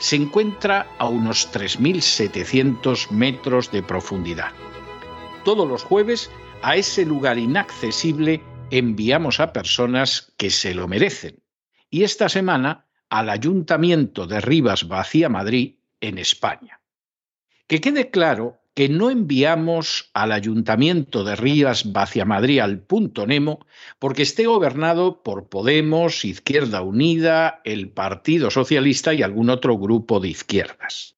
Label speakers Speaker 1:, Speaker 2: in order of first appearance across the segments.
Speaker 1: se encuentra a unos 3.700 metros de profundidad. Todos los jueves a ese lugar inaccesible enviamos a personas que se lo merecen. Y esta semana al Ayuntamiento de Rivas Vacía Madrid, en España. Que quede claro que no enviamos al Ayuntamiento de Rivas Vacía Madrid al punto Nemo porque esté gobernado por Podemos, Izquierda Unida, el Partido Socialista y algún otro grupo de izquierdas.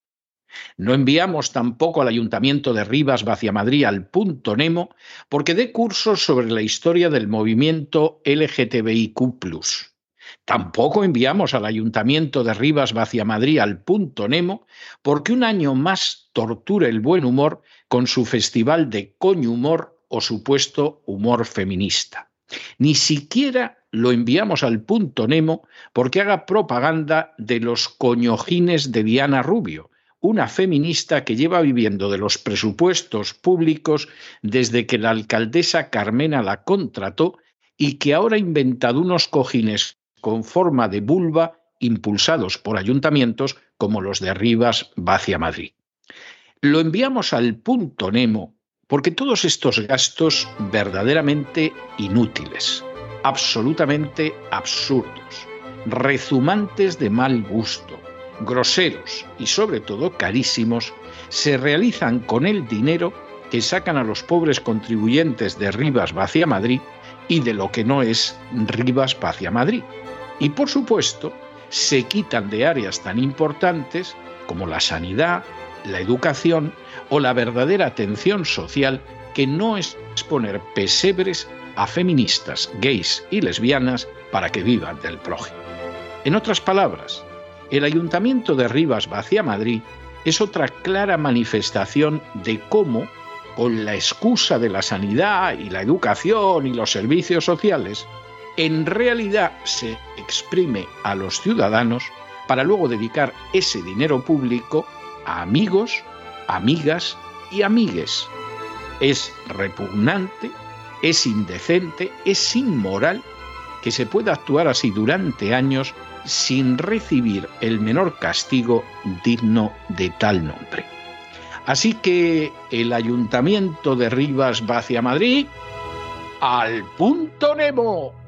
Speaker 1: No enviamos tampoco al Ayuntamiento de Rivas Madrid al punto Nemo porque dé cursos sobre la historia del movimiento LGTBIQ. Tampoco enviamos al Ayuntamiento de Rivas Madrid al punto Nemo porque un año más tortura el buen humor con su festival de coño humor o supuesto humor feminista. Ni siquiera lo enviamos al punto Nemo porque haga propaganda de los coñojines de Diana Rubio, una feminista que lleva viviendo de los presupuestos públicos desde que la alcaldesa Carmena la contrató y que ahora ha inventado unos cojines con forma de vulva impulsados por ayuntamientos como los de Rivas Vacia Madrid. Lo enviamos al punto Nemo porque todos estos gastos verdaderamente inútiles, absolutamente absurdos, rezumantes de mal gusto, groseros y sobre todo carísimos, se realizan con el dinero que sacan a los pobres contribuyentes de Rivas Vacia Madrid y de lo que no es Rivas Vacia Madrid. Y por supuesto, se quitan de áreas tan importantes como la sanidad, la educación o la verdadera atención social que no es poner pesebres a feministas, gays y lesbianas para que vivan del prójimo. En otras palabras, el Ayuntamiento de Rivas Vacía Madrid es otra clara manifestación de cómo, con la excusa de la sanidad y la educación y los servicios sociales, en realidad se exprime a los ciudadanos para luego dedicar ese dinero público a amigos, amigas y amigues. Es repugnante, es indecente, es inmoral que se pueda actuar así durante años sin recibir el menor castigo digno de tal nombre. Así que el ayuntamiento de Rivas va hacia Madrid al punto Nemo.